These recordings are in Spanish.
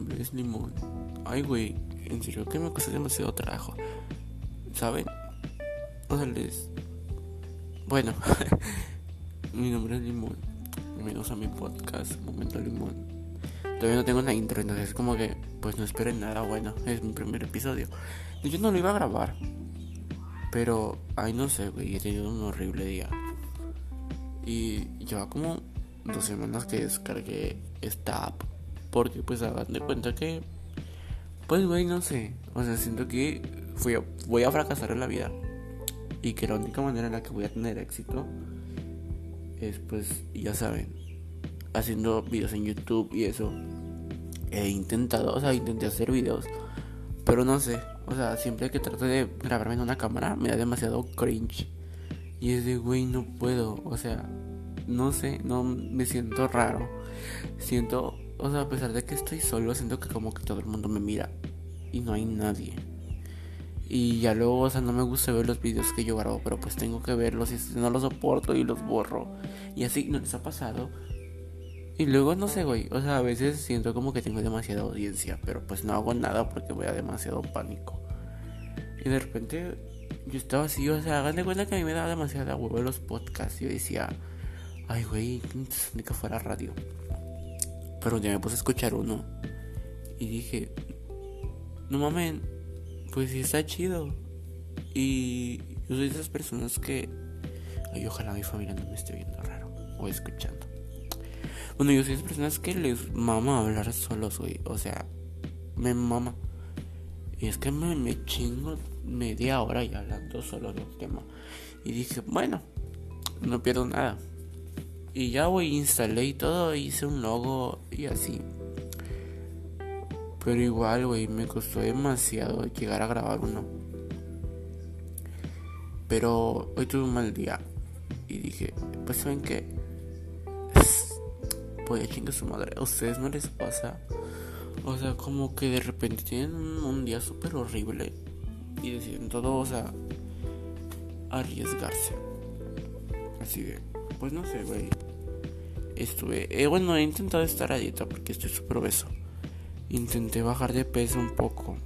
nombre es Limón. Ay, güey, en serio que me cuesta demasiado trabajo. ¿Saben? O sea, les... Bueno, mi nombre es Limón. Bienvenidos a mi podcast, Momento Limón. Todavía no tengo una intro, entonces es como que, pues no esperen nada bueno. Es mi primer episodio. Yo no lo iba a grabar. Pero, ay, no sé, güey, he tenido un horrible día. Y lleva como dos semanas que descargué esta app. Porque, pues, hagan de cuenta que, pues, güey, no sé. O sea, siento que fui voy a fracasar en la vida. Y que la única manera en la que voy a tener éxito es, pues, ya saben, haciendo videos en YouTube y eso. He intentado, o sea, intenté hacer videos. Pero no sé, o sea, siempre que trato de grabarme en una cámara me da demasiado cringe. Y es de, güey, no puedo. O sea, no sé, no me siento raro. Siento, o sea, a pesar de que estoy solo, siento que como que todo el mundo me mira y no hay nadie. Y ya luego, o sea, no me gusta ver los videos que yo grabo, pero pues tengo que verlos y no los soporto y los borro. Y así no les ha pasado. Y luego no sé, güey, o sea, a veces siento como que tengo demasiada audiencia, pero pues no hago nada porque voy a demasiado pánico. Y de repente yo estaba así, o sea, hagan de cuenta que a mí me daba demasiada huevo los podcasts. Yo decía, ay, güey, ni que fuera radio. Pero ya me puse a escuchar uno y dije, no mames, pues sí está chido. Y yo soy de esas personas que, ay, ojalá mi familia no me esté viendo raro o escuchando. Bueno, yo soy de personas que les mama hablar solos, güey. O sea, me mama. Y es que me, me chingo media hora y hablando solo de un tema. Y dije, bueno, no pierdo nada. Y ya, güey, instalé y todo, hice un logo y así. Pero igual, güey, me costó demasiado llegar a grabar uno. Pero hoy tuve un mal día. Y dije, pues saben qué pues chinga su madre. ¿A ustedes no les pasa? O sea, como que de repente tienen un día súper horrible y deciden todo, o sea, arriesgarse. Así de, pues no sé, güey. Estuve, eh, bueno, he intentado estar a dieta porque estoy súper obeso. Intenté bajar de peso un poco.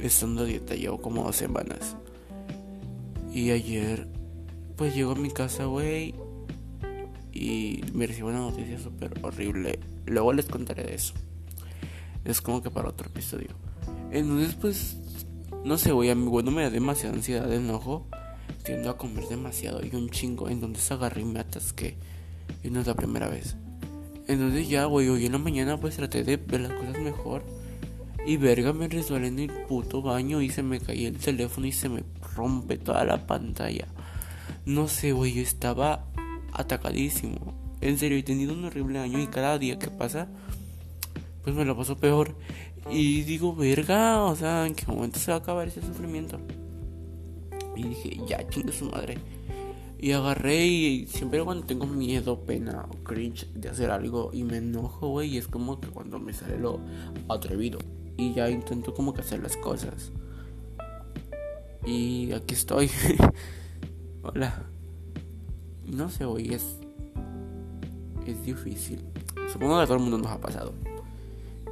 Estando a dieta, llevo como dos semanas. Y ayer, pues llego a mi casa, güey, y me recibo una noticia súper horrible. Luego les contaré de eso. Es como que para otro episodio. Entonces, pues, no sé, güey, a mi bueno me da demasiada ansiedad, enojo. Tiendo a comer demasiado y un chingo. Entonces agarré y me atasqué. Y no es la primera vez. Entonces ya, güey, hoy en la mañana pues traté de ver las cosas mejor. Y verga, me resbalé en el puto baño y se me caía el teléfono y se me rompe toda la pantalla. No sé, güey, yo estaba atacadísimo. En serio, he tenido un horrible año y cada día que pasa, pues me lo paso peor. Y digo, verga, o sea, ¿en qué momento se va a acabar ese sufrimiento? Y dije, ya, chingue su madre. Y agarré y siempre cuando tengo miedo, pena o cringe de hacer algo y me enojo, güey, es como que cuando me sale lo atrevido. Y ya intento como que hacer las cosas. Y aquí estoy. Hola. No sé, güey, es. Es difícil. Supongo que a todo el mundo nos ha pasado.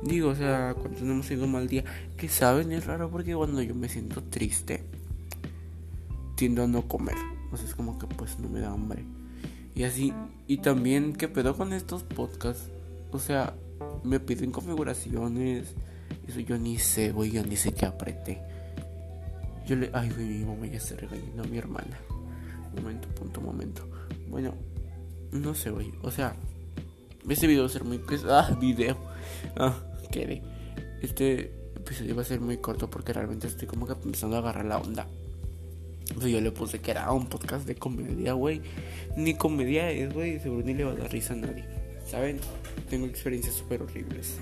Digo, o sea, cuando tenemos tenido un mal día, que saben, es raro porque cuando yo me siento triste, tiendo no comer. O sea, es como que pues no me da hambre. Y así, y también, ¿qué pedo con estos podcasts? O sea, me piden configuraciones. Eso yo ni sé, güey, yo ni sé qué apreté. Yo le. Ay, güey, mi mamá ya está regañando a mi hermana. Momento, punto, momento. Bueno, no sé, güey. O sea, este video va a ser muy. Ah, video. Ah, quedé. Este episodio va a ser muy corto porque realmente estoy como que empezando a agarrar la onda. O yo le puse que era un podcast de comedia, güey. Ni comedia es, güey. Seguro ni le va a dar risa a nadie. ¿Saben? Tengo experiencias súper horribles.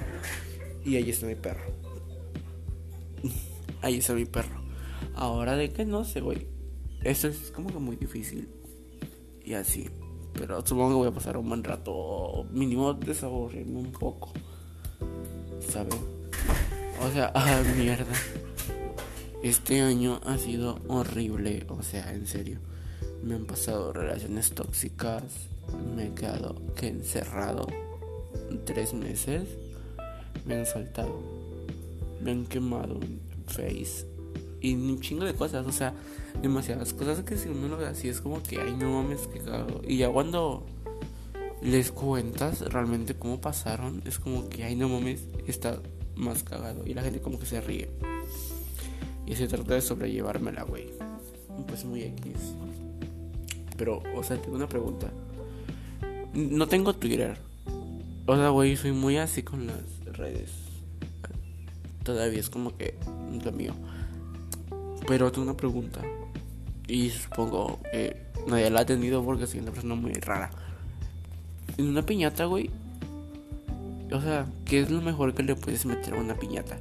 Y ahí está mi perro. Ahí está mi perro. Ahora de que no sé, güey. Esto es como que muy difícil y así. Pero supongo que voy a pasar un buen rato, mínimo desaburrirme un poco, ¿sabes? O sea, ah, mierda. Este año ha sido horrible, o sea, en serio. Me han pasado relaciones tóxicas, me he quedado que encerrado tres meses, me han saltado me han quemado en Face. Y un chingo de cosas, o sea, demasiadas cosas que si uno lo ve así es como que, ay, no mames, que cagado. Y ya cuando les cuentas realmente cómo pasaron, es como que, ay, no mames, está más cagado. Y la gente como que se ríe. Y se trata de sobrellevármela, güey. Pues muy X. Pero, o sea, tengo una pregunta. No tengo Twitter. O sea, güey, soy muy así con las redes. Todavía es como que lo mío. Pero tengo una pregunta. Y supongo que nadie la ha tenido porque soy una persona muy rara. En una piñata, güey. O sea, ¿qué es lo mejor que le puedes meter a una piñata?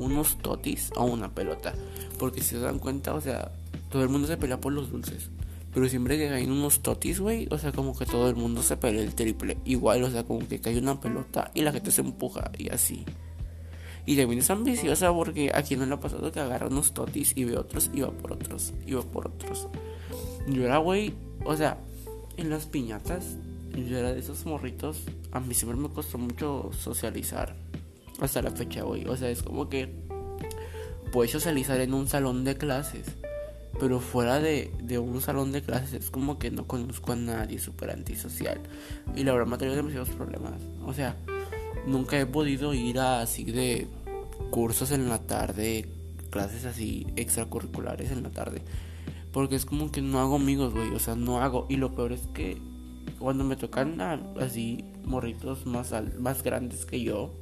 ¿Unos totis o una pelota? Porque si se dan cuenta, o sea, todo el mundo se pelea por los dulces. Pero siempre que caen unos totis, güey, o sea, como que todo el mundo se pelea el triple. Igual, o sea, como que cae una pelota y la gente se empuja y así. Y también es ambiciosa porque aquí no le ha pasado que agarra unos totis y ve otros y va por otros y va por otros. Yo era, güey, o sea, en las piñatas, yo era de esos morritos. A mí siempre me costó mucho socializar. Hasta la fecha, güey. O sea, es como que puedes socializar en un salón de clases pero fuera de, un salón de clases es como que no conozco a nadie súper antisocial. Y la verdad me ha tenido demasiados problemas. O sea, nunca he podido ir a así de cursos en la tarde, clases así extracurriculares en la tarde. Porque es como que no hago amigos, güey. O sea, no hago. Y lo peor es que cuando me tocan así morritos más, más grandes que yo,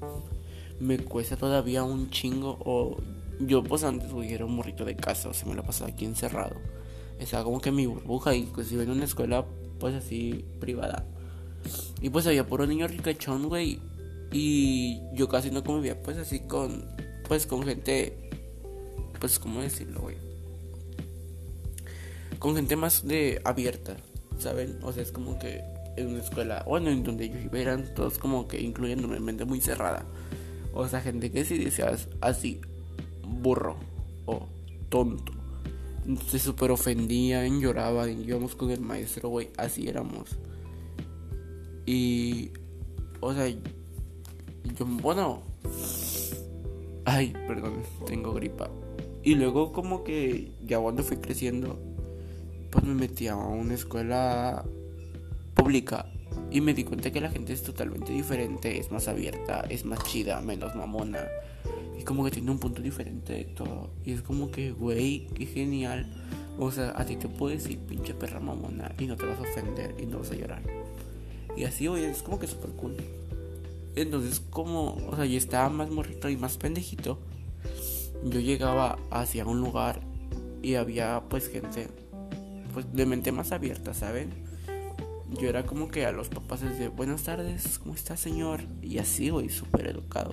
me cuesta todavía un chingo o yo pues antes, güey, era un morrito de casa, o sea, me lo pasaba aquí encerrado. Estaba como que mi burbuja y pues iba en una escuela pues así privada. Y pues había puro niño ricachón, güey. Y yo casi no convivía pues así con, pues con gente, pues cómo decirlo, güey. Con gente más de abierta, ¿saben? O sea, es como que en una escuela, bueno, en donde ellos eran todos como que incluyéndome, mente muy cerrada. O sea, gente que si decías así, burro o tonto. Se super ofendían, lloraban, íbamos con el maestro, güey, así éramos. Y, o sea, yo, bueno, ay, perdón, tengo gripa. Y luego como que ya cuando fui creciendo, pues me metí a una escuela pública y me di cuenta que la gente es totalmente diferente, es más abierta, es más chida, menos mamona como que tiene un punto diferente de todo. Y es como que, güey, qué genial. O sea, a ti te puedes decir pinche perra mamona y no te vas a ofender y no vas a llorar. Y así, güey, es como que súper cool. Entonces, como, o sea, yo estaba más morrito y más pendejito. Yo llegaba hacia un lugar y había pues gente pues de mente más abierta, ¿saben? Yo era como que a los papás de buenas tardes, ¿cómo está señor? Y así, güey, súper educado.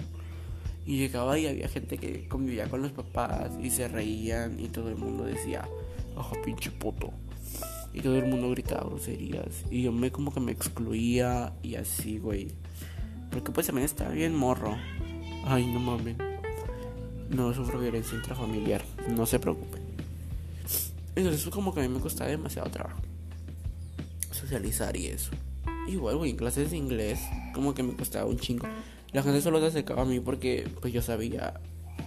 Y llegaba y había gente que convivía con los papás y se reían y todo el mundo decía, ojo pinche puto. Y todo el mundo gritaba groserías. Y yo me como que me excluía y así, güey. Porque pues también estaba bien morro. Ay, no mames. No sufro violencia intrafamiliar. No se preocupen. Entonces como que a mí me costaba demasiado trabajo. Socializar y eso. Igual, güey, en clases de inglés como que me costaba un chingo. La gente solo se acercaba a mí porque pues yo sabía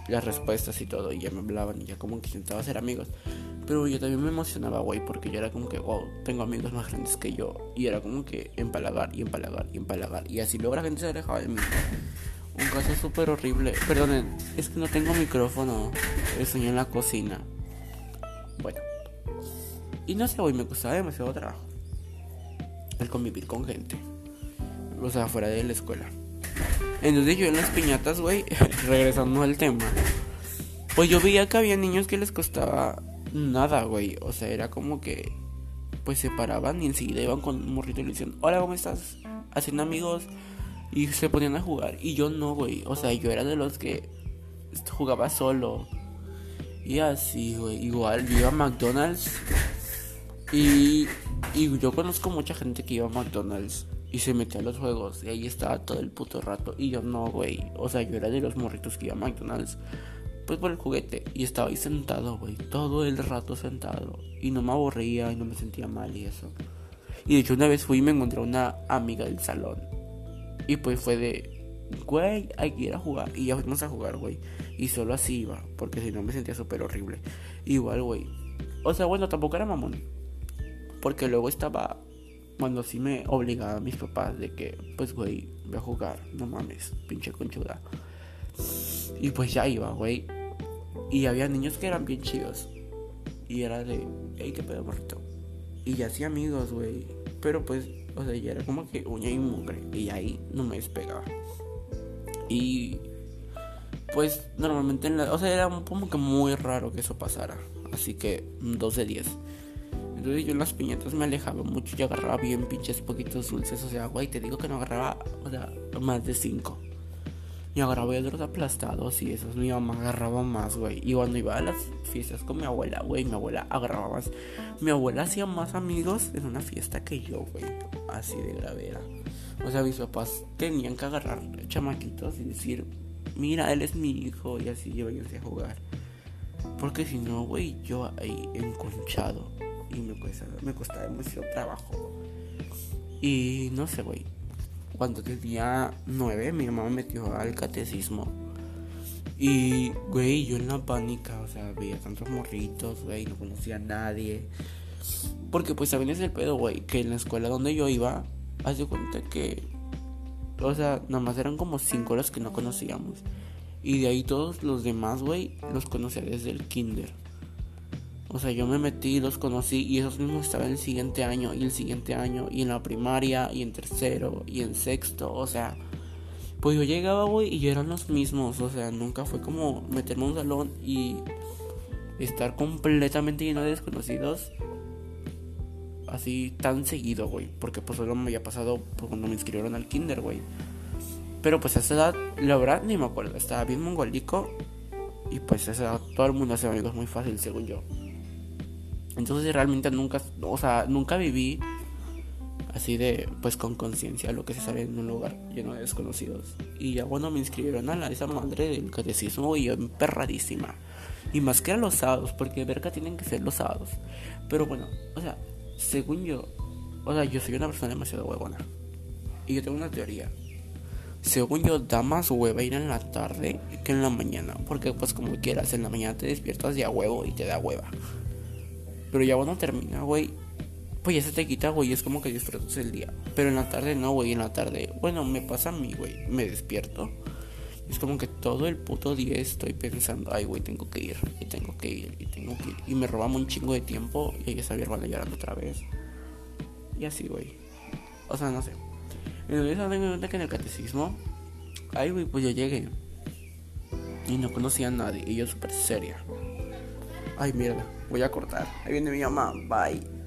las respuestas y todo y ya me hablaban y ya como que intentaba ser amigos. Pero yo también me emocionaba, güey, porque yo era como que, wow, tengo amigos más grandes que yo. Y era como que empalagar y empalagar y empalagar. Y así luego la gente se alejaba de mí. Un caso súper horrible. Perdonen, es que no tengo micrófono. Estoy en la cocina. Bueno. Y no sé, güey, me costaba demasiado trabajo. El convivir con gente. O sea, fuera de la escuela. Entonces yo en las piñatas, güey, regresando al tema, pues yo veía que había niños que les costaba nada, güey. O sea, era como que, pues se paraban y enseguida iban con un morrito y le decían, hola, ¿cómo estás? Haciendo amigos. Y se ponían a jugar. Y yo no, güey. O sea, yo era de los que jugaba solo. Y así, güey. Igual, yo iba a McDonald's. Y, y yo conozco mucha gente que iba a McDonald's y se metía a los juegos y ahí estaba todo el puto rato y yo no, güey. O sea, yo era de los morritos que iba a McDonald's pues por el juguete y estaba ahí sentado, güey, todo el rato sentado y no me aburría y no me sentía mal y eso. Y de hecho una vez fui y me encontré una amiga del salón y pues fue de güey, hay que a jugar. Y ya fuimos a jugar, güey. Y solo así iba, porque si no me sentía súper horrible. Igual, güey. O sea, bueno, tampoco era mamón. Porque luego estaba cuando sí me obligaban mis papás de que, pues, güey, voy a jugar, no mames, pinche conchuda. Y pues ya iba, güey. Y había niños que eran bien chidos. Y era de, hey, qué pedo, morrito. Y ya hacía amigos, güey. Pero pues, o sea, ya era como que uña y mugre. Y ahí no me despegaba. Y pues normalmente en la, o sea, era como que muy raro que eso pasara. Así que 2 de 10. Entonces yo en las piñatas me alejaba mucho y agarraba bien pinches poquitos dulces. O sea, güey, te digo que no agarraba o sea, más de 5. Y agarraba otros aplastados y esos mi mamá agarraba más, güey. Y cuando iba a las fiestas con mi abuela, güey, mi abuela agarraba más. Mi abuela hacía más amigos en una fiesta que yo, güey. Así de gravera. O sea, mis papás tenían que agarrar chamaquitos y decir, mira, él es mi hijo y así yo a jugar. Porque si no, güey, yo ahí enconchado me costaba demasiado trabajo. Y no sé, güey. Cuando tenía nueve, mi mamá me metió al catecismo. Y, güey, yo en la pánica, o sea, veía tantos morritos, güey, no conocía a nadie. Porque, pues, también es el pedo, güey, que en la escuela donde yo iba, hace cuenta que, o sea, nada más eran como cinco los que no conocíamos. Y de ahí todos los demás, güey, los conocía desde el kinder. O sea, yo me metí, los conocí y esos mismos estaban el siguiente año y el siguiente año y en la primaria y en tercero y en sexto. O sea, pues yo llegaba, güey, y eran los mismos. O sea, nunca fue como meterme en un salón y estar completamente lleno de desconocidos. Así tan seguido, güey. Porque pues solo me había pasado cuando me inscribieron al kinder, güey. Pero pues a esa edad, la verdad, ni me acuerdo. Estaba bien mongolico. Y pues a esa edad todo el mundo hace amigos muy fácil, según yo. Entonces realmente nunca, o sea, nunca viví así de, pues con conciencia lo que se sabe en un lugar lleno de desconocidos. Y ya bueno, me inscribieron a la, esa madre del catecismo y yo emperradísima. Y más que a los sábados, porque verga tienen que ser los sábados. Pero bueno, o sea, según yo, o sea, yo soy una persona demasiado huevona. Y yo tengo una teoría. Según yo, da más hueva ir en la tarde que en la mañana. Porque pues como quieras, en la mañana te despiertas ya huevo y te da hueva. Pero ya cuando termina, güey, pues ya se te quita, güey. Es como que disfrutas el día. Pero en la tarde no, güey. En la tarde, bueno, me pasa a mí, güey. Me despierto. Es como que todo el puto día estoy pensando, ay, güey, tengo que ir, y tengo que ir, y tengo que ir. Y me robamos un chingo de tiempo y hay que salir llorando otra vez. Y así, güey. O sea, no sé. Entonces, me cuenta que en el catecismo, ay, güey, pues yo llegué. Y no conocía a nadie. Y yo súper seria. Ay, mierda. Voy a cortar. Ahí viene mi mamá. Bye.